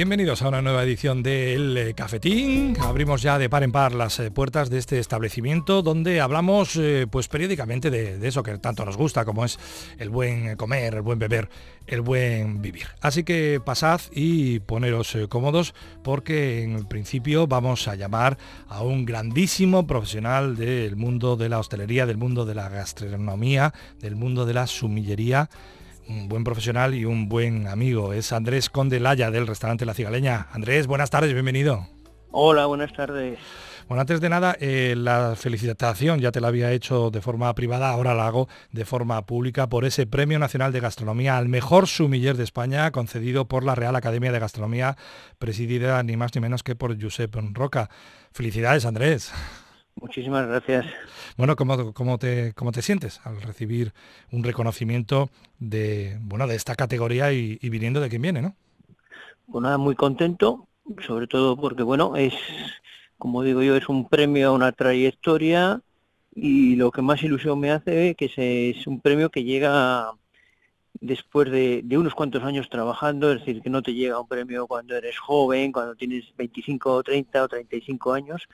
Bienvenidos a una nueva edición del eh, Cafetín. Abrimos ya de par en par las eh, puertas de este establecimiento donde hablamos eh, pues periódicamente de, eso que tanto nos gusta como es el buen comer, el buen beber, el buen vivir. Así que pasad y poneros cómodos porque en principio vamos a llamar a un grandísimo profesional del mundo de la hostelería, del mundo de la gastronomía, del mundo de la sumillería un buen profesional y un buen amigo. Es Andrés Condelaya del restaurante La Cigaleña. Andrés, buenas tardes, bienvenido. Hola, buenas tardes. Bueno, antes de nada, eh, la felicitación ya te la había hecho de forma privada, ahora la hago de forma pública por ese Premio Nacional de Gastronomía al mejor sumiller de España, concedido por la Real Academia de Gastronomía, presidida ni más ni menos que por Josep Roca. Felicidades, Andrés. Muchísimas gracias. Bueno, ¿cómo, cómo, te, ¿cómo te sientes al recibir un reconocimiento de, bueno, de esta categoría y, viniendo de quien viene, no? Pues nada, muy contento, sobre todo porque, bueno, es, como digo yo, es un premio a una trayectoria y lo que más ilusión me hace es que es un premio que llega después de, de, unos cuantos años trabajando, es decir, que no te llega un premio cuando eres joven, cuando tienes 25 30 o 35 años,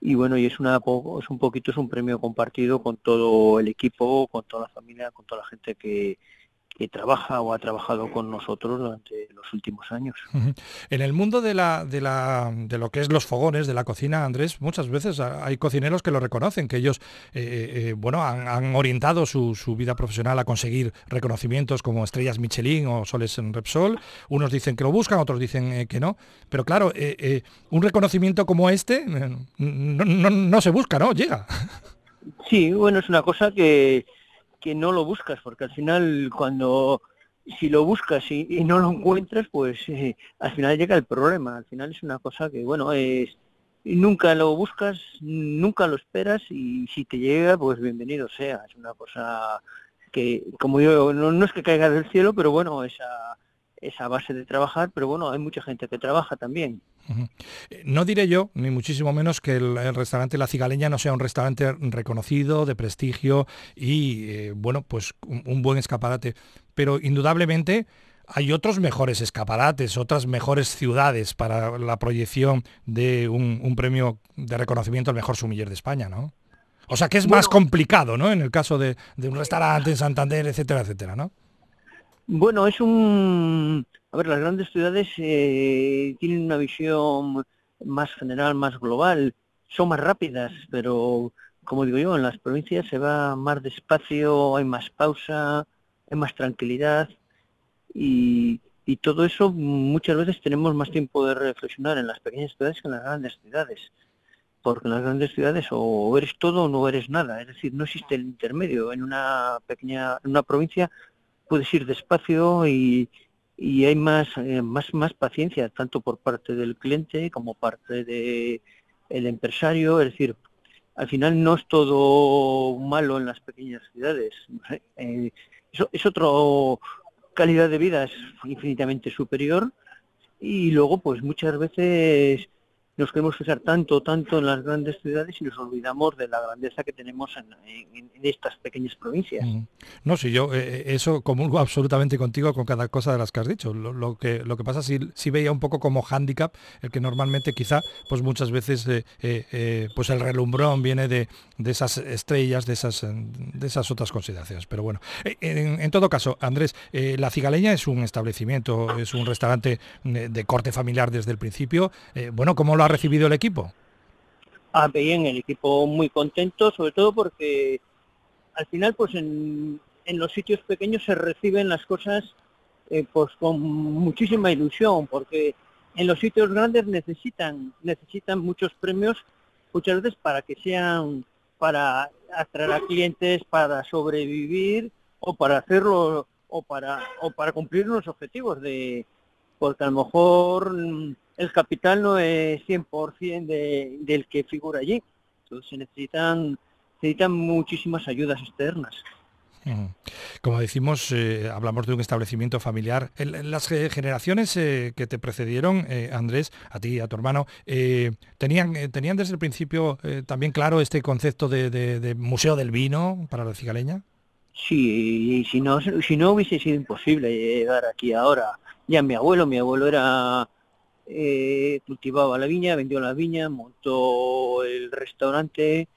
y bueno, y es, una, es un poquito, es un premio compartido con todo el equipo, con toda la familia, con toda la gente que, que trabaja o ha trabajado con nosotros durante los últimos años. En el mundo de, la, de, la, de lo que es los fogones, de la cocina, Andrés, muchas veces hay cocineros que lo reconocen, que ellos eh, eh, eh, bueno, han, orientado su, vida profesional a conseguir reconocimientos como estrellas Michelin o soles en Repsol. Unos dicen que lo buscan, otros dicen que no. Pero claro, un reconocimiento como este no, no se busca, ¿no? Llega. Sí, bueno, es una cosa que que no lo buscas, porque al final cuando si lo buscas y, no lo encuentras, pues eh, al final llega el problema. Al final es una cosa que, bueno, es nunca lo buscas, nunca lo esperas y si te llega, pues bienvenido sea. Es una cosa que, como yo, no, no es que caiga del cielo, pero bueno, esa, esa base de trabajar, pero bueno, hay mucha gente que trabaja también. Eh, no diré yo, ni muchísimo menos, que el, restaurante La Cigaleña no sea un restaurante reconocido, de prestigio y, eh, bueno, pues un, buen escaparate. Pero indudablemente hay otros mejores escaparates, otras mejores ciudades para la proyección de un, premio de reconocimiento al mejor sumiller de España, ¿no? O sea que es más complicado, ¿no? En el caso de, de un restaurante en Santander, etcétera, etcétera, ¿no? Bueno, es un... A ver, las grandes ciudades eh, tienen una visión más general, más global, son más rápidas, pero como digo yo, en las provincias se va más despacio, hay más pausa, hay más tranquilidad. Y, y todo eso muchas veces tenemos más tiempo de reflexionar en las pequeñas ciudades que en las grandes ciudades. Porque en las grandes ciudades o eres todo o no eres nada, es decir, no existe el intermedio. En una pequeña, en una provincia puedes ir despacio y, y hay más, eh, más, más paciencia, tanto por parte del cliente como parte del el empresario, es decir, al final no es todo malo en las pequeñas ciudades. Eh, es otra calidad de vida es infinitamente superior y luego pues muchas veces nos queremos fijar tanto, tanto en las grandes ciudades y nos olvidamos de la grandeza que tenemos en, estas pequeñas provincias. Mm. No, sí, yo eh, eh, eso comulgo absolutamente contigo con cada cosa de las que has dicho. Lo, que, lo que pasa sí, sí veía un poco como hándicap, el que normalmente quizá, pues muchas veces eh, pues el relumbrón viene de, esas estrellas, de esas, de esas otras consideraciones. Pero bueno, en, todo caso, Andrés, La Cigaleña es un establecimiento, es un restaurante de corte familiar desde el principio. bueno, ¿cómo lo recibido el equipo? Ah, bien, el equipo muy contento, sobre todo porque al final, pues en, los sitios pequeños se reciben las cosas eh, pues con muchísima ilusión, porque en los sitios grandes necesitan necesitan muchos premios muchas veces para que sean para atraer a clientes, para sobrevivir o para hacerlo o para o para cumplir los objetivos de porque a lo mejor el capital no es 100% de, del que figura allí. Entonces se necesitan, necesitan muchísimas ayudas externas. Como decimos, eh, hablamos de un establecimiento familiar. En, las generaciones eh, que te precedieron, eh, Andrés, a ti y a tu hermano, ¿tenían, ¿tenían desde el principio también claro este concepto de, museo del vino para la cigaleña? Sí, y si no, si no hubiese sido imposible llegar aquí ahora. Ya mi abuelo, mi abuelo era eh, cultivaba la viña, vendió la viña, montó el restaurante,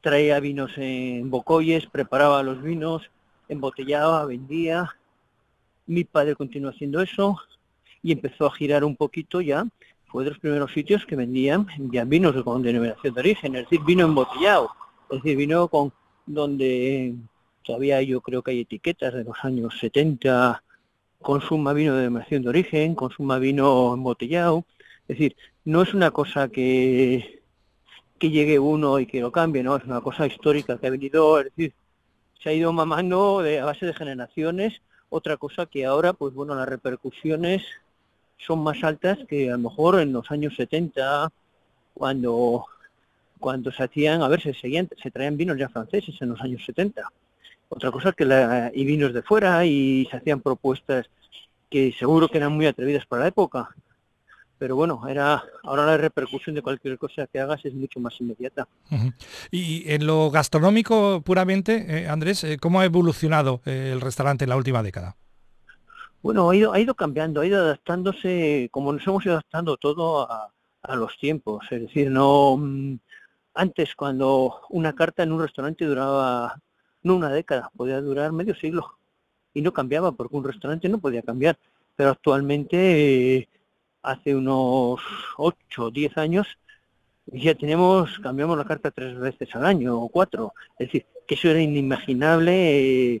traía vinos en bocoyes, preparaba los vinos, embotellaba, vendía. Mi padre continuó haciendo eso y empezó a girar un poquito ya. Fue de los primeros sitios que vendían ya vinos con denominación de origen, es decir, vino embotellado, es decir, vino con donde todavía yo creo que hay etiquetas de los años 70, consuma vino de denominación de origen, consuma vino embotellado. Es decir, no es una cosa que, que llegue uno y que lo cambie, no, es una cosa histórica que ha venido, es decir, se ha ido mamando de, a base de generaciones. Otra cosa que ahora, pues bueno, las repercusiones son más altas que a lo mejor en los años 70, cuando cuando se hacían, a ver, se seguían, se traían vinos ya franceses en los años 70 otra cosa que la, y vinos de fuera y se hacían propuestas que seguro que eran muy atrevidas para la época. Pero bueno, era ahora la repercusión de cualquier cosa que hagas es mucho más inmediata. Y en lo gastronómico puramente, eh, Andrés, eh, ¿cómo ha evolucionado eh, el restaurante en la última década? Bueno, ha ido, ha ido cambiando, ha ido adaptándose, como nos hemos ido adaptando todo a, a los tiempos. Es decir, no mm, antes cuando una carta en un restaurante duraba no una década, podía durar medio siglo y no cambiaba porque un restaurante no podía cambiar. Pero actualmente, hace unos 8 o 10 años, ya tenemos, cambiamos la carta tres veces al año o cuatro. Es decir, que eso era inimaginable eh,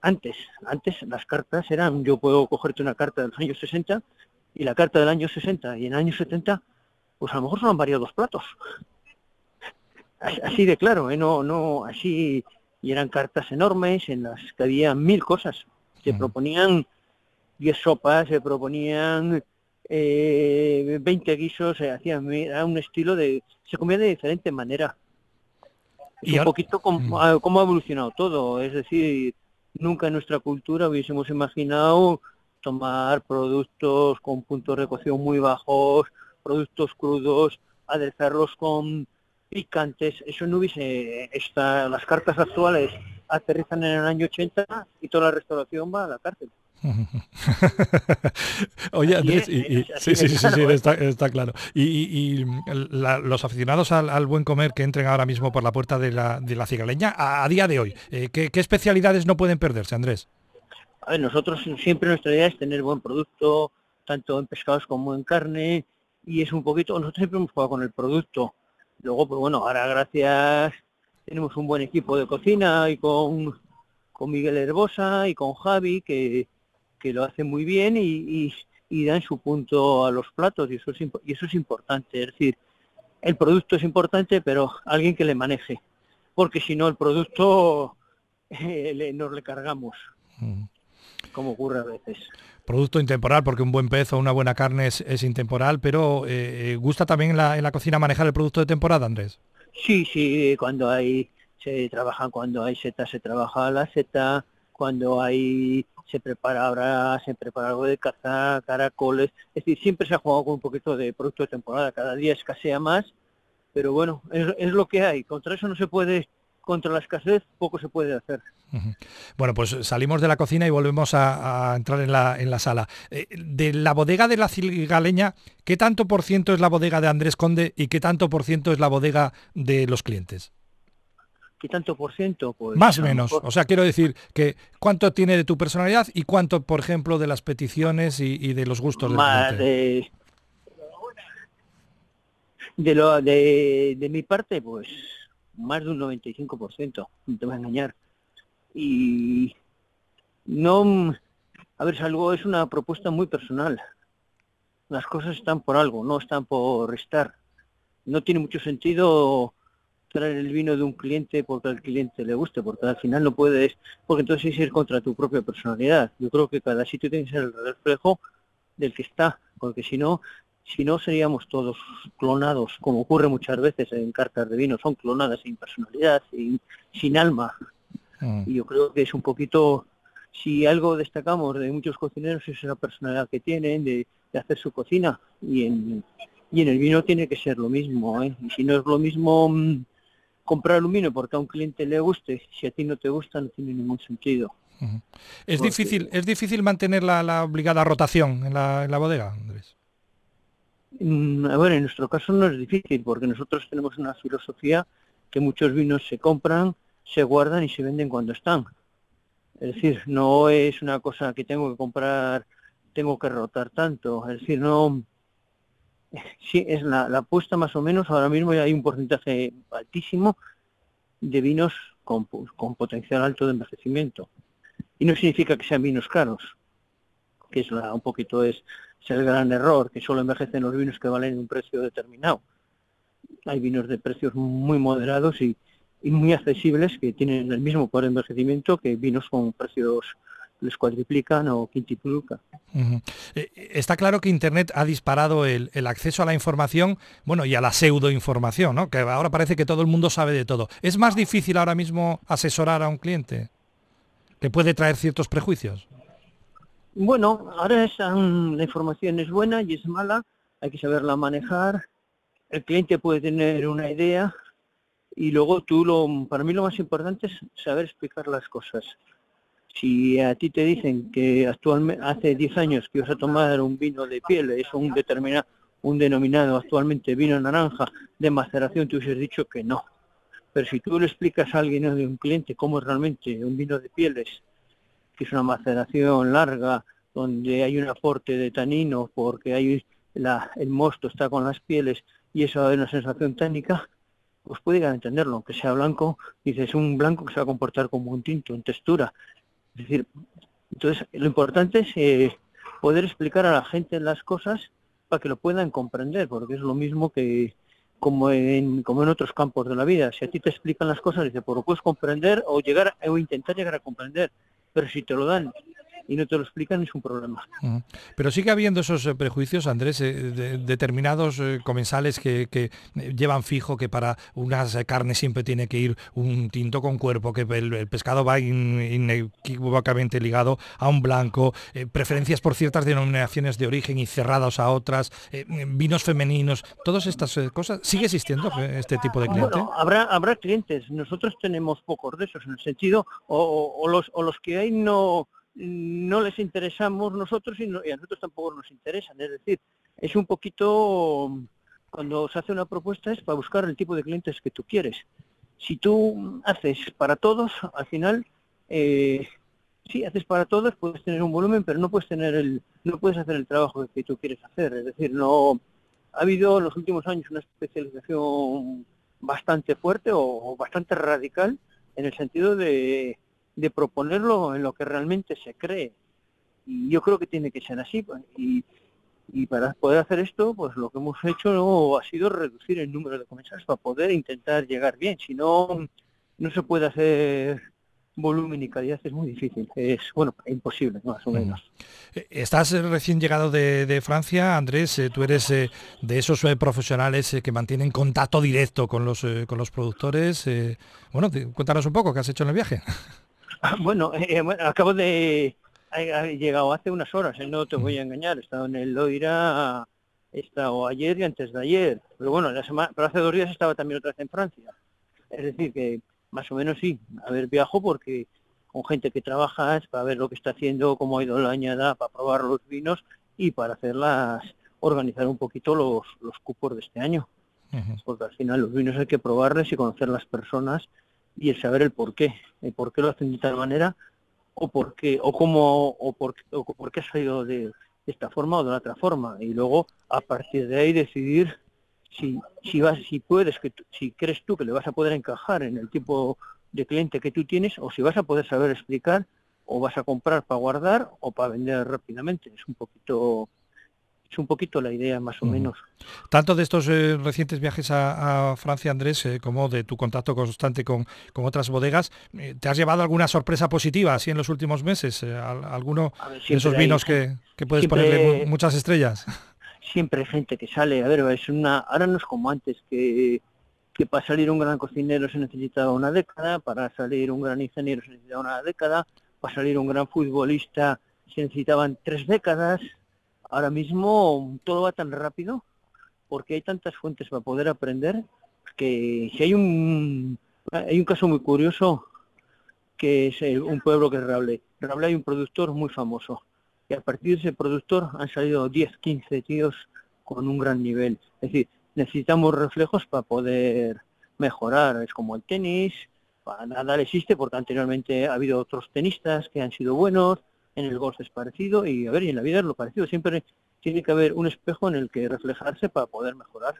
antes. Antes las cartas eran, yo puedo cogerte una carta de los años 60 y la carta del año 60 y en el año 70, pues a lo mejor solo han dos platos. Así de claro, ¿eh? no, no, así y eran cartas enormes en las que había mil cosas. Se proponían 10 sopas, se proponían eh, 20 guisos, se hacían, era un estilo de, se comía de diferente manera. Y un poquito como, ha evolucionado todo, es decir, nunca en nuestra cultura hubiésemos imaginado tomar productos con puntos de cocción muy bajos, productos crudos, aderezarlos con picantes, eso no hubiese, esta, las cartas actuales aterrizan en el año 80 y toda la restauración va a la cárcel. Oye, Andrés, y, sí, sí, sí, sí, está, claro. Y, los aficionados al, buen comer que entren ahora mismo por la puerta de la, de la cigaleña, a, día de hoy, eh, ¿qué, especialidades no pueden perderse, Andrés? A ver, nosotros siempre nuestra idea es tener buen producto, tanto en pescados como en carne, y es un poquito, nosotros siempre hemos jugado con el producto, Luego, pues bueno, ahora gracias, tenemos un buen equipo de cocina y con, con Miguel Herbosa y con Javi, que, que lo hacen muy bien y, y, dan su punto a los platos y eso, es, y eso es importante. Es decir, el producto es importante, pero alguien que le maneje, porque si no el producto eh, nos le cargamos, mm. Como ocurre a veces producto intemporal, porque un buen pez o una buena carne es, intemporal, pero eh, eh, ¿gusta también en la, en la cocina manejar el producto de temporada, Andrés? Sí, sí, cuando hay, se trabaja, cuando hay seta, se trabaja la seta, cuando hay, se prepara ahora, se prepara algo de caza, caracoles, es decir, siempre se ha jugado con un poquito de producto de temporada, cada día escasea más, pero bueno, es, es lo que hay, contra eso no se puede contra la escasez poco se puede hacer. Bueno, pues salimos de la cocina y volvemos a, entrar en la, en la sala. Eh, de la bodega de la cigaleña, ¿qué tanto por ciento es la bodega de Andrés Conde y qué tanto por ciento es la bodega de los clientes? ¿Qué tanto por ciento? Pues, Más o menos. O sea, quiero decir que cuánto tiene de tu personalidad y cuánto, por ejemplo, de las peticiones y, de los gustos del de, de, lo, de, de mi parte, pues más de un 95%, no te voy a engañar. Y no, a ver, es algo, es una propuesta muy personal. Las cosas están por algo, no están por restar. No tiene mucho sentido traer el vino de un cliente porque al cliente le guste, porque al final no puedes, porque entonces es ir contra tu propia personalidad. Yo creo que cada sitio tiene que ser el reflejo del que está, porque si no, si no seríamos todos clonados, como ocurre muchas veces en cartas de vino, son clonadas sin personalidad, sin, sin alma. Mm. Y yo creo que es un poquito, si algo destacamos de muchos cocineros es la personalidad que tienen de, hacer su cocina. Y en, y en el vino tiene que ser lo mismo. ¿eh? Y si no es lo mismo mm, comprar un vino porque a un cliente le guste, si a ti no te gusta no tiene ningún sentido. Es difícil, es difícil mantener la, obligada rotación en la, en la bodega, Andrés. Mm, a ver, en nuestro caso no es difícil porque nosotros tenemos una filosofía que muchos vinos se compran, se guardan y se venden cuando están. Es decir, no es una cosa que tengo que comprar, tengo que rotar tanto. Es decir, no. Sí, es la, apuesta más o menos. Ahora mismo hay un porcentaje altísimo de vinos con, con potencial alto de envejecimiento. Y no significa que sean vinos caros, que es la, un poquito es, es el gran error, que solo envejecen los vinos que valen un precio determinado. Hay vinos de precios muy moderados y, y muy accesibles que tienen el mismo poder de envejecimiento que vinos con precios les cuadriplican o quintuplican. Eh, está claro que Internet ha disparado el, acceso a la información, bueno, y a la pseudoinformación, ¿no? Que ahora parece que todo el mundo sabe de todo. ¿Es más difícil ahora mismo asesorar a un cliente? Que puede traer ciertos prejuicios. Bueno, ahora la información es buena y es mala, hay que saberla manejar. El cliente puede tener una idea y luego tú lo, para mí lo más importante es saber explicar las cosas si a ti te dicen que actualmente hace 10 años que vas a tomar un vino de piel, es un determinado, un denominado actualmente vino naranja de maceración, tú hubieses dicho que no. Pero si tú le explicas a alguien, a un cliente, cómo es realmente un vino de pieles, que es una maceración larga, donde hay un aporte de tanino, porque hay la, el mosto está con las pieles y eso da una sensación tánica, pues puede llegar a entenderlo, aunque sea blanco, dices un blanco que se va a comportar como un tinto en textura, es decir, entonces lo importante es eh, poder explicar a la gente las cosas para que lo puedan comprender, porque es lo mismo que como en, como en otros campos de la vida. Si a ti te explican las cosas, dice, pues lo puedes comprender o llegar o intentar llegar a comprender, pero si te lo dan y no te lo explican es un problema. Pero sigue habiendo esos eh, prejuicios, Andrés, eh, determinados eh, comensales que, llevan fijo que para unas carnes siempre tiene que ir un tinto con cuerpo, que el, pescado va inequívocamente ligado a un blanco, preferencias por ciertas denominaciones de origen y cerrados a otras, vinos femeninos, todas estas cosas. ¿Sigue existiendo este tipo de cliente? habrá, habrá clientes, nosotros tenemos pocos de esos en el sentido, o, los, o los que hay no no les interesamos nosotros y, a nosotros tampoco nos interesan. Es decir, es un poquito, cuando se hace una propuesta es para buscar el tipo de clientes que tú quieres. Si tú haces para todos, al final, eh, haces para todos, puedes tener un volumen, pero no puedes tener el, no puedes hacer el trabajo que tú quieres hacer. Es decir, no ha habido en los últimos años una especialización bastante fuerte o bastante radical en el sentido de de proponerlo en lo que realmente se cree. Y yo creo que tiene que ser así. Pues, y, y para poder hacer esto, pues lo que hemos hecho ¿no? ha sido reducir el número de comensales para poder intentar llegar bien. Si no, no se puede hacer volumen y calidad es muy difícil. Es, bueno, imposible, más o menos. Eh, estás eh, recién llegado de, Francia, Andrés. Eh, tú eres de esos profesionales que mantienen contacto directo con los, con los productores. bueno, cuéntanos un poco qué has hecho en el viaje. Bueno, eh, acabo de... He llegado hace unas horas, eh, no te voy a engañar, he estado en el Loira, he estado ayer y antes de ayer, pero bueno, la semana, pero hace dos días estaba también otra vez en Francia. Es decir, que más o menos sí, a ver, viajo porque con gente que trabaja para ver lo que está haciendo, cómo ha ido la añada, para probar los vinos y para hacerlas, organizar un poquito los, los cupos de este año. Porque al final los vinos hay que probarles y conocer las personas y el saber el por qué, el por qué lo hacen de tal manera o por qué, o cómo, o por, o por qué ha salido de, esta forma o de otra forma. Y luego, a partir de ahí, decidir si, si, vas, si puedes, que si crees tú que le vas a poder encajar en el tipo de cliente que tú tienes, o si vas a poder saber explicar, o vas a comprar para guardar o para vender rápidamente. Es un poquito es un poquito la idea más o menos. Tanto de estos eh, recientes viajes a, Francia, Andrés, eh, como de tu contacto constante con, otras bodegas, eh, ¿te has llevado alguna sorpresa positiva así en los últimos meses? ¿Alguno de esos vinos que, puedes ponerle muchas estrellas? Siempre hay gente que sale, a ver, es una, ahora no es como antes, que, que para salir un gran cocinero se necesitaba una década, para salir un gran ingeniero se necesitaba una década, para salir un gran futbolista se necesitaban tres décadas, Ahora mismo todo va tan rápido porque hay tantas fuentes para poder aprender que si hay un hay un caso muy curioso que es un pueblo que es Rable. Rable hay un productor muy famoso y a partir de ese productor han salido 10, 15 tíos con un gran nivel. Es decir, necesitamos reflejos para poder mejorar. Es como el tenis, para nada existe porque anteriormente ha habido otros tenistas que han sido buenos, en el golf es parecido y a ver, y en la vida es lo parecido. Siempre tiene que haber un espejo en el que reflejarse para poder mejorar.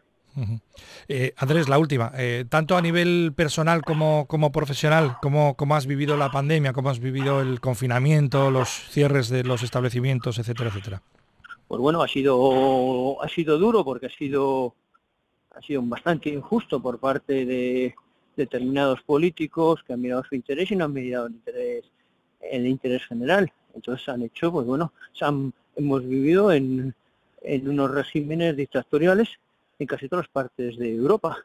Eh, Andrés, la última. Eh, tanto a nivel personal como, como profesional, ¿cómo, ¿cómo, has vivido la pandemia? ¿Cómo has vivido el confinamiento, los cierres de los establecimientos, etcétera, etcétera? Pues bueno, ha sido, ha sido duro porque ha sido, ha sido bastante injusto por parte de determinados políticos que han mirado su interés y no han mirado el interés, el interés general. Entonces han hecho, pues bueno, hemos vivido en, unos regímenes dictatoriales en casi todas partes de Europa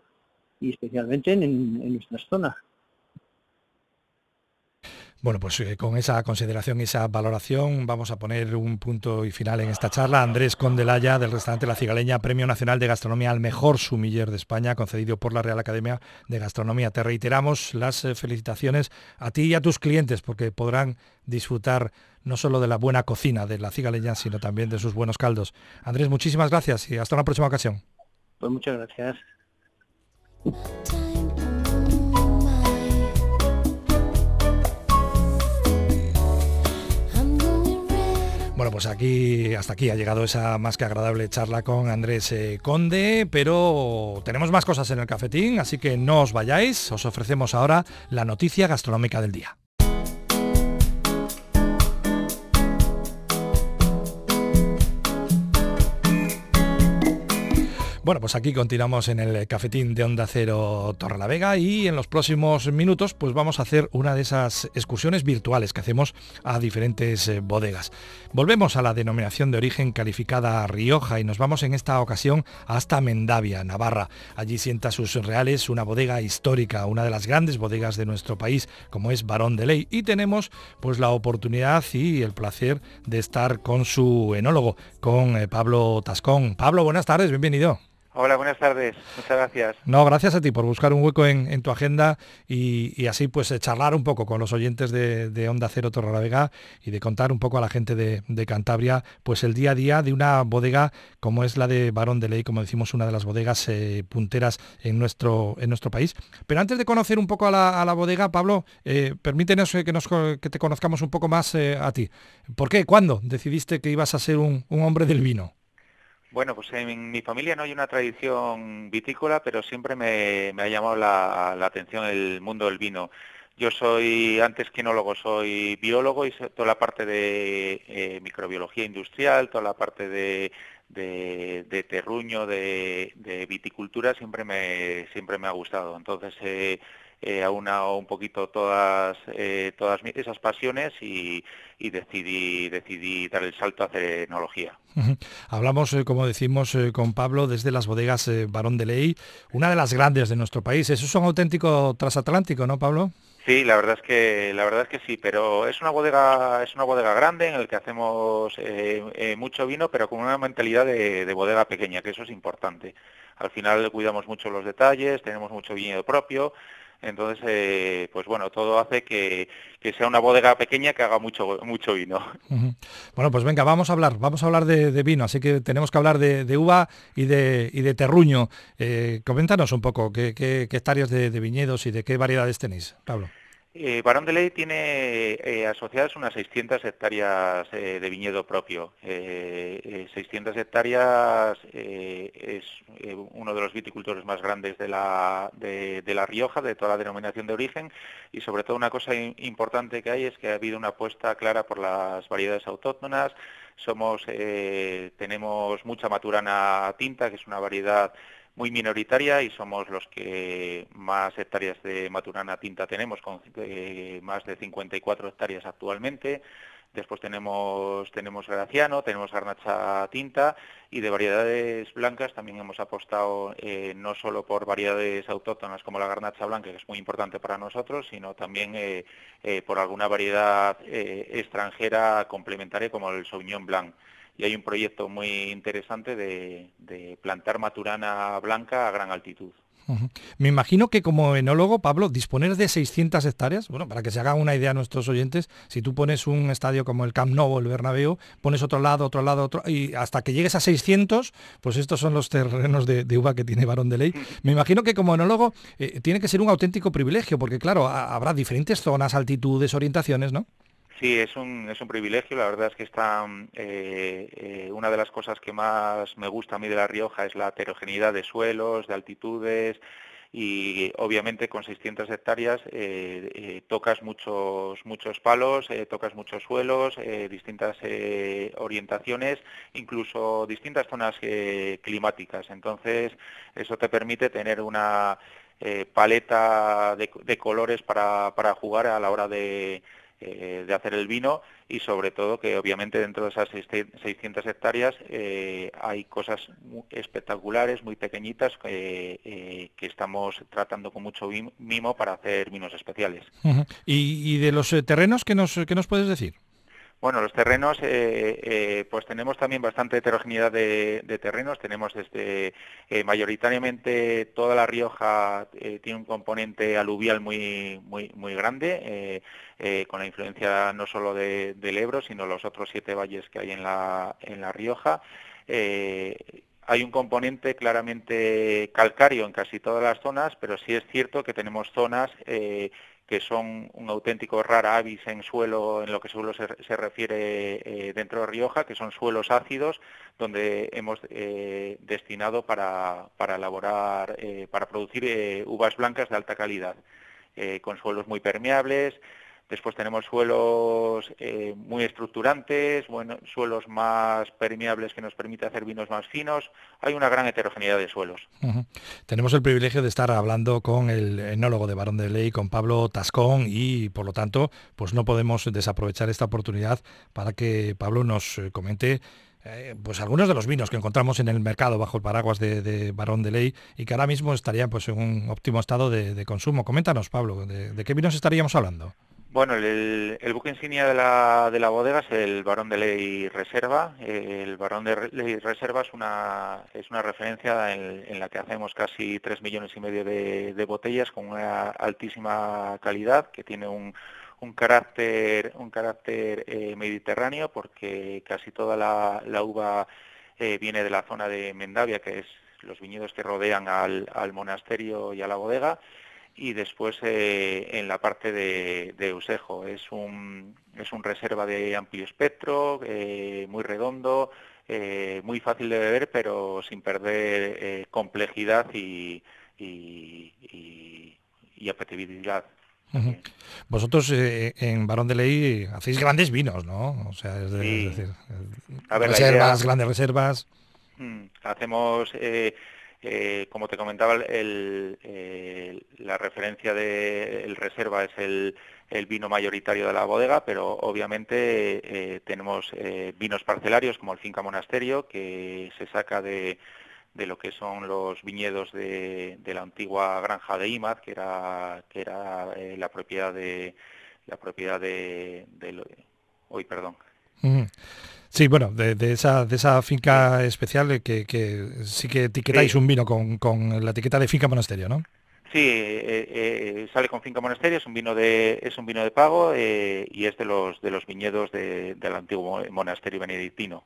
y especialmente en, en nuestras zonas. Bueno, pues eh, con esa consideración y esa valoración vamos a poner un punto y final en esta charla. Andrés Condelaya, del restaurante La Cigaleña, Premio Nacional de Gastronomía al Mejor Sumiller de España, concedido por la Real Academia de Gastronomía. Te reiteramos las eh, felicitaciones a ti y a tus clientes, porque podrán disfrutar no solo de la buena cocina de La Cigaleña, sino también de sus buenos caldos. Andrés, muchísimas gracias y hasta una próxima ocasión. Pues muchas gracias. Bueno, pues aquí, hasta aquí ha llegado esa más que agradable charla con Andrés eh, Conde, pero tenemos más cosas en el cafetín, así que no os vayáis, os ofrecemos ahora la noticia gastronómica del día. Bueno, pues aquí continuamos en el cafetín de Onda Cero Torre la Vega y en los próximos minutos pues vamos a hacer una de esas excursiones virtuales que hacemos a diferentes eh, bodegas. Volvemos a la denominación de origen calificada Rioja y nos vamos en esta ocasión hasta Mendavia, Navarra. Allí sienta sus reales una bodega histórica, una de las grandes bodegas de nuestro país, como es Barón de Ley. Y tenemos pues la oportunidad y el placer de estar con su enólogo, con eh, Pablo Tascón. Pablo, buenas tardes, bienvenido. Hola, buenas tardes. Muchas gracias. No, gracias a ti por buscar un hueco en, tu agenda y, así pues eh, charlar un poco con los oyentes de, Onda Cero Torrelavega y de contar un poco a la gente de, Cantabria pues el día a día de una bodega como es la de Barón de Ley, como decimos, una de las bodegas eh, punteras en nuestro, en nuestro país. Pero antes de conocer un poco a la, bodega, Pablo, eh, permítenos que, nos, que te conozcamos un poco más a ti. ¿Por qué? ¿Cuándo decidiste que ibas a ser un hombre del vino? Bueno, pues en mi familia no hay una tradición vitícola, pero siempre me, ha llamado la, atención el mundo del vino. Yo soy, antes que enólogo, soy biólogo y toda la parte de eh, microbiología industrial, toda la parte de, terruño, de, viticultura, siempre me, siempre me ha gustado. Entonces, eh, eh, aunado un poquito todas, eh, todas esas pasiones y, decidí, decidí dar el salto a hacer enología. Hablamos, eh, como decimos, eh, con Pablo desde las bodegas Barón de Ley, una de las grandes de nuestro país. Eso es un auténtico transatlántico, ¿no, Pablo? Sí, la verdad es que la verdad es que sí, pero es una bodega es una bodega grande en el que hacemos mucho vino, pero con una mentalidad de, de, bodega pequeña, que eso es importante. Al final cuidamos mucho los detalles, tenemos mucho viñedo propio entonces, eh, pues bueno, todo hace que, sea una bodega pequeña que haga mucho, mucho vino. Bueno, pues venga, vamos a hablar, vamos a hablar de, vino, así que tenemos que hablar de, uva y de, y de terruño. Eh, coméntanos un poco qué, qué, hectáreas de, viñedos y de qué variedades tenéis, Pablo. Eh, Barón de Ley tiene eh, asociadas unas 600 hectáreas eh, de viñedo propio. 600 hectáreas es uno de los viticultores más grandes de la, de, La Rioja, de toda la denominación de origen, y sobre todo una cosa importante que hay es que ha habido una apuesta clara por las variedades autóctonas. Somos, tenemos mucha maturana tinta, que es una variedad muy minoritaria y somos los que más hectáreas de maturana tinta tenemos, con eh, más de 54 hectáreas actualmente. Después tenemos, tenemos Graciano, tenemos Garnacha Tinta y de variedades blancas también hemos apostado eh, no solo por variedades autóctonas como la Garnacha Blanca, que es muy importante para nosotros, sino también eh, por alguna variedad extranjera complementaria como el Sauvignon Blanc y hay un proyecto muy interesante de, plantar maturana blanca a gran altitud. Me imagino que como enólogo, Pablo, disponer de 600 hectáreas, bueno, para que se hagan una idea a nuestros oyentes, si tú pones un estadio como el Camp Nou el Bernabéu, pones otro lado, otro lado, otro, y hasta que llegues a 600, pues estos son los terrenos de, uva que tiene Barón de Ley. Me imagino que como enólogo eh, tiene que ser un auténtico privilegio, porque claro, habrá diferentes zonas, altitudes, orientaciones, ¿no? Sí, es un, es un privilegio. La verdad es que está eh, eh, una de las cosas que más me gusta a mí de La Rioja es la heterogeneidad de suelos, de altitudes y obviamente con 600 hectáreas eh, tocas muchos muchos palos, tocas muchos suelos, distintas orientaciones, incluso distintas zonas climáticas. Entonces eso te permite tener una paleta de, colores para, para jugar a la hora de eh, de hacer el vino y sobre todo que obviamente dentro de esas 600 hectáreas eh, hay cosas espectaculares, muy pequeñitas, eh, que estamos tratando con mucho mimo para hacer vinos especiales. ¿Y, de los terrenos qué nos, qué nos puedes decir? Bueno, los terrenos, eh, eh, pues tenemos también bastante heterogeneidad de, terrenos. Tenemos desde eh, mayoritariamente toda la Rioja tiene un componente aluvial muy muy muy grande, con la influencia no solo del Ebro, sino los otros siete valles que hay en la en la Rioja. hay un componente claramente calcáreo en casi todas las zonas, pero sí es cierto que tenemos zonas que son un auténtico rara avis en suelo, en lo que suelo se, refiere eh, dentro de Rioja, que son suelos ácidos, donde hemos eh, destinado para, para elaborar, eh, para producir uvas blancas de alta calidad, con suelos muy permeables, Después tenemos suelos eh, muy estructurantes, bueno, suelos más permeables que nos permite hacer vinos más finos. Hay una gran heterogeneidad de suelos. Tenemos el privilegio de estar hablando con el enólogo de Barón de Ley, con Pablo Tascón, y por lo tanto, pues no podemos desaprovechar esta oportunidad para que Pablo nos eh, comente eh, pues algunos de los vinos que encontramos en el mercado bajo el paraguas de, Barón de Ley y que ahora mismo estarían pues en un óptimo estado de, consumo. Coméntanos, Pablo, ¿de, qué vinos estaríamos hablando? Bueno, el, buque insignia de la, de la, bodega es el Barón de Ley Reserva. El Barón de Ley Reserva es una, es una referencia en, la que hacemos casi 3 millones y medio de, botellas con una altísima calidad, que tiene un, un carácter, un carácter eh, mediterráneo, porque casi toda la, uva eh, viene de la zona de Mendavia, que es los viñedos que rodean al, al monasterio y a la bodega y después eh, en la parte de, de, Usejo. Es un, es un reserva de amplio espectro, eh, muy redondo, eh, muy fácil de beber, pero sin perder complejidad y, y, apetitividad. Vosotros en Barón de Ley hacéis grandes vinos, ¿no? O sea, es, decir, reservas, grandes reservas. Mm, hacemos eh, como te comentaba, la referencia del reserva es el, vino mayoritario de la bodega, pero obviamente eh, tenemos eh, vinos parcelarios como el Finca Monasterio, que se saca de, lo que son los viñedos de, la antigua granja de Imaz, que era, que era la propiedad de la propiedad de, hoy, perdón. Sí, bueno, de, esa, de esa finca especial que, sí que etiquetáis un vino con, la etiqueta de finca monasterio, ¿no? Sí, eh, eh, sale con Finca Monasterio, es un vino de, es un vino de pago eh, y es de los de los viñedos del antiguo monasterio benedictino.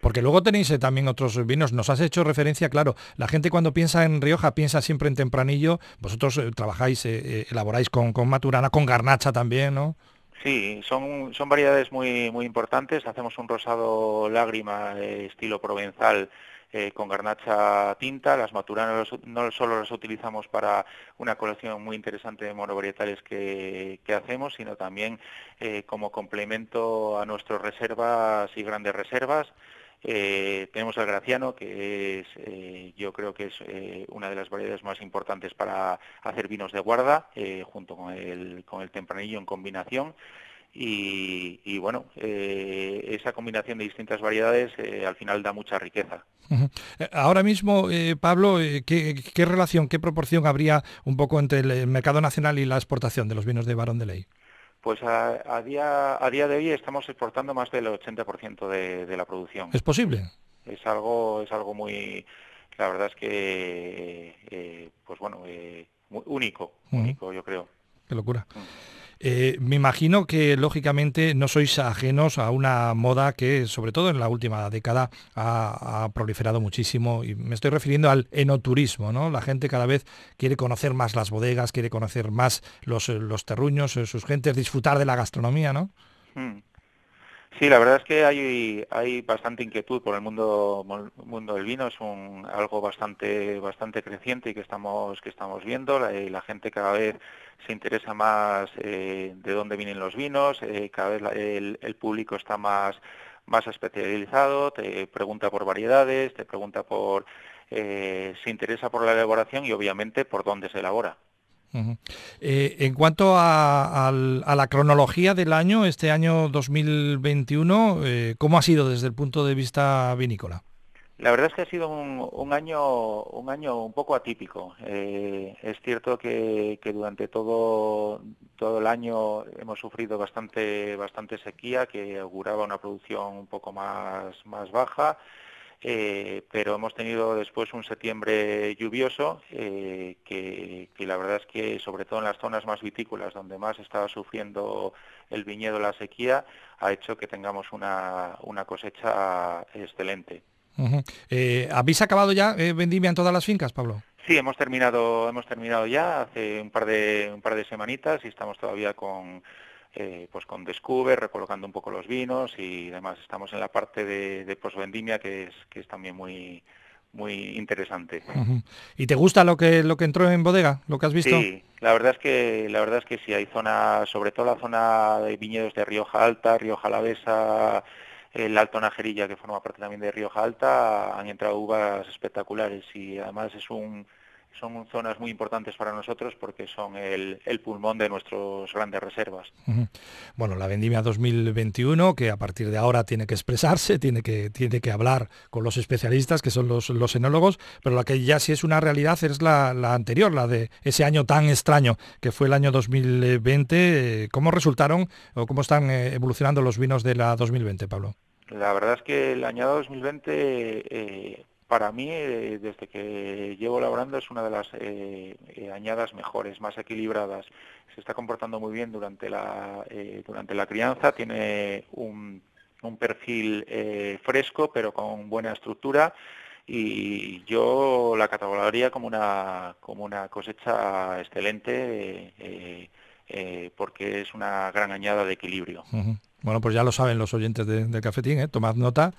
Porque luego tenéis también otros vinos. Nos has hecho referencia, claro, la gente cuando piensa en Rioja piensa siempre en Tempranillo. Vosotros trabajáis, elaboráis con, con Maturana, con Garnacha también, ¿no? Sí, son, son variedades muy, muy importantes. Hacemos un rosado lágrima estilo provenzal eh, con garnacha tinta. Las maturanas no solo las utilizamos para una colección muy interesante de monovarietales que, que hacemos, sino también eh, como complemento a nuestras reservas y grandes reservas. Eh, tenemos el Graciano, que es, eh, yo creo que es eh, una de las variedades más importantes para hacer vinos de guarda, junto con el, con el tempranillo en combinación. Y, bueno, esa combinación de distintas variedades al final da mucha riqueza. Ahora mismo, Pablo, ¿qué, ¿qué, relación, qué proporción habría un poco entre el mercado nacional y la exportación de los vinos de Barón de Ley? Pues a, día, a día de hoy estamos exportando más del 80% de, de la producción. ¿Es posible? Es algo, es algo muy... la verdad es que, pues bueno, único, único yo creo. Qué locura. Mm. Eh, me imagino que lógicamente no sois ajenos a una moda que sobre todo en la última década ha, proliferado muchísimo y me estoy refiriendo al enoturismo, ¿no? La gente cada vez quiere conocer más las bodegas, quiere conocer más los, los terruños, sus gentes, disfrutar de la gastronomía, ¿no? Mm. Sí, la verdad es que hay, hay bastante inquietud por el mundo, mundo del vino, es un, algo bastante, bastante creciente y que estamos, que estamos viendo. La, gente cada vez se interesa más eh, de dónde vienen los vinos, eh, cada vez el, público está más, más especializado, te pregunta por variedades, te pregunta por, eh, se interesa por la elaboración y obviamente por dónde se elabora. Eh, en cuanto a, la cronología del año, este año 2021, eh, ¿cómo ha sido desde el punto de vista vinícola? La verdad es que ha sido un, año un año un poco atípico. Eh, es cierto que, durante todo todo el año hemos sufrido bastante bastante sequía, que auguraba una producción un poco más más baja. Eh, pero hemos tenido después un septiembre lluvioso eh, que, la verdad es que sobre todo en las zonas más vitícolas donde más estaba sufriendo el viñedo la sequía ha hecho que tengamos una, cosecha excelente. Eh, ¿Habéis acabado ya vendimia en todas las fincas, Pablo? Sí, hemos terminado, hemos terminado ya hace un par de un par de semanitas y estamos todavía con eh, pues con Descubre, recolocando un poco los vinos y demás. Estamos en la parte de, de posvendimia que es, que es también muy muy interesante. ¿Y te gusta lo que lo que entró en bodega, lo que has visto? Sí, la verdad es que la verdad es que sí hay zonas, sobre todo la zona de viñedos de Rioja Alta, Rioja Alavesa, el Alto Najerilla que forma parte también de Rioja Alta, han entrado uvas espectaculares y además es un son zonas muy importantes para nosotros porque son el, pulmón de nuestras grandes reservas. Bueno, la vendimia 2021, que a partir de ahora tiene que expresarse, tiene que, tiene que hablar con los especialistas, que son los, los enólogos, pero la que ya sí es una realidad es la, anterior, la de ese año tan extraño que fue el año 2020. ¿Cómo resultaron o cómo están eh, evolucionando los vinos de la 2020, Pablo? La verdad es que el año 2020 para mí, eh, desde que llevo laborando, es una de las eh, eh, añadas mejores, más equilibradas. Se está comportando muy bien durante la, durante la crianza, tiene un, perfil fresco, pero con buena estructura. Y yo la catalogaría como una, como una cosecha excelente porque es una gran añada de equilibrio. Bueno, pues ya lo saben los oyentes de, de Cafetín, tomad nota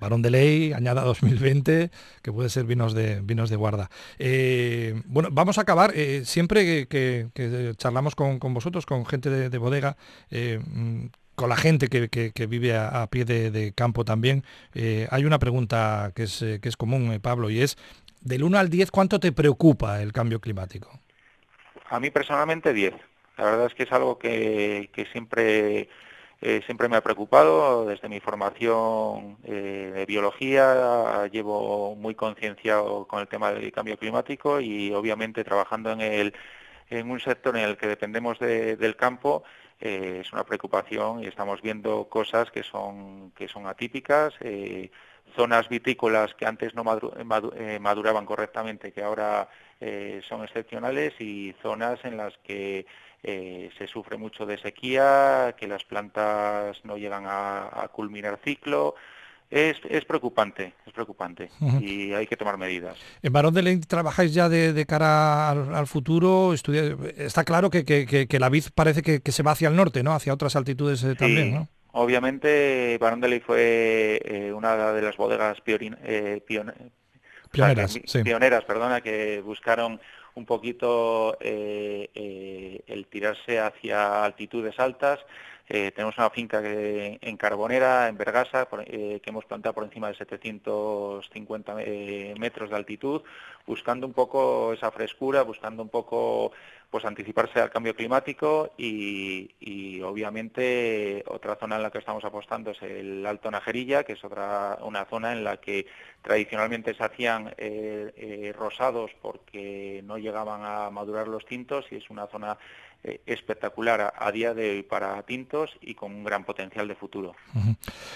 Barón de Ley, añada 2020, que puede ser vinos de, vinos de guarda. Eh, bueno, vamos a acabar. Eh, siempre que, charlamos con, vosotros, con gente de, bodega, eh, mm, con la gente que, vive a, pie de, campo también, hay una pregunta que es, que es común, Pablo, y es, del 1 al 10, ¿cuánto te preocupa el cambio climático? A mí personalmente 10. La verdad es que es algo que siempre eh, siempre me ha preocupado, desde mi formación eh, de biología llevo muy concienciado con el tema del cambio climático y obviamente trabajando en, el, en un sector en el que dependemos del campo eh, es una preocupación y estamos viendo cosas que son, que son atípicas, zonas vitícolas que antes no maduraban correctamente, que ahora son excepcionales y zonas en las que eh, se sufre mucho de sequía, que las plantas no llegan a, culminar ciclo. Es, preocupante, es preocupante y hay que tomar medidas. En Barón de Ley trabajáis ya de, cara al, futuro. está claro que, la vid parece que, se va hacia el norte, ¿no? Hacia otras altitudes eh, también, ¿no? Obviamente, Barón de Ley fue eh, una de las bodegas pioneras, pioneras, perdona, que buscaron un poquito eh, eh, el tirarse hacia altitudes altas. Eh, tenemos una finca en Carbonera, en Vergasa, que hemos plantado por encima de 750 metros de altitud, buscando un poco esa frescura, buscando un poco pues anticiparse al cambio climático y, obviamente otra zona en la que estamos apostando es el Alto Najerilla, que es otra una zona en la que tradicionalmente se hacían eh, eh, rosados porque no llegaban a madurar los tintos y es una zona eh, espectacular a, día de hoy para tintos y con un gran potencial de futuro.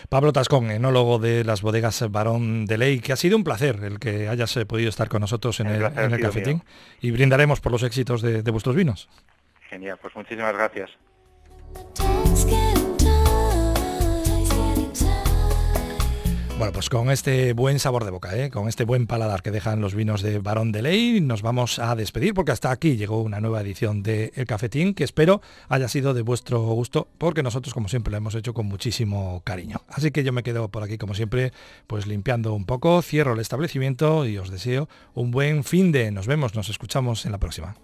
Pablo Tascón, enólogo de las bodegas Barón de Ley, que ha sido un placer el que hayas podido estar con nosotros en el, cafetín y brindaremos por los éxitos de vuestros vinos. Genial, pues muchísimas gracias. Bueno, pues con este buen sabor de boca, ¿eh? con este buen paladar que dejan los vinos de Barón de Ley, nos vamos a despedir porque hasta aquí llegó una nueva edición de El Cafetín que espero haya sido de vuestro gusto porque nosotros como siempre lo hemos hecho con muchísimo cariño. Así que yo me quedo por aquí como siempre pues limpiando un poco, cierro el establecimiento y os deseo un buen fin de... Nos vemos, nos escuchamos en la próxima.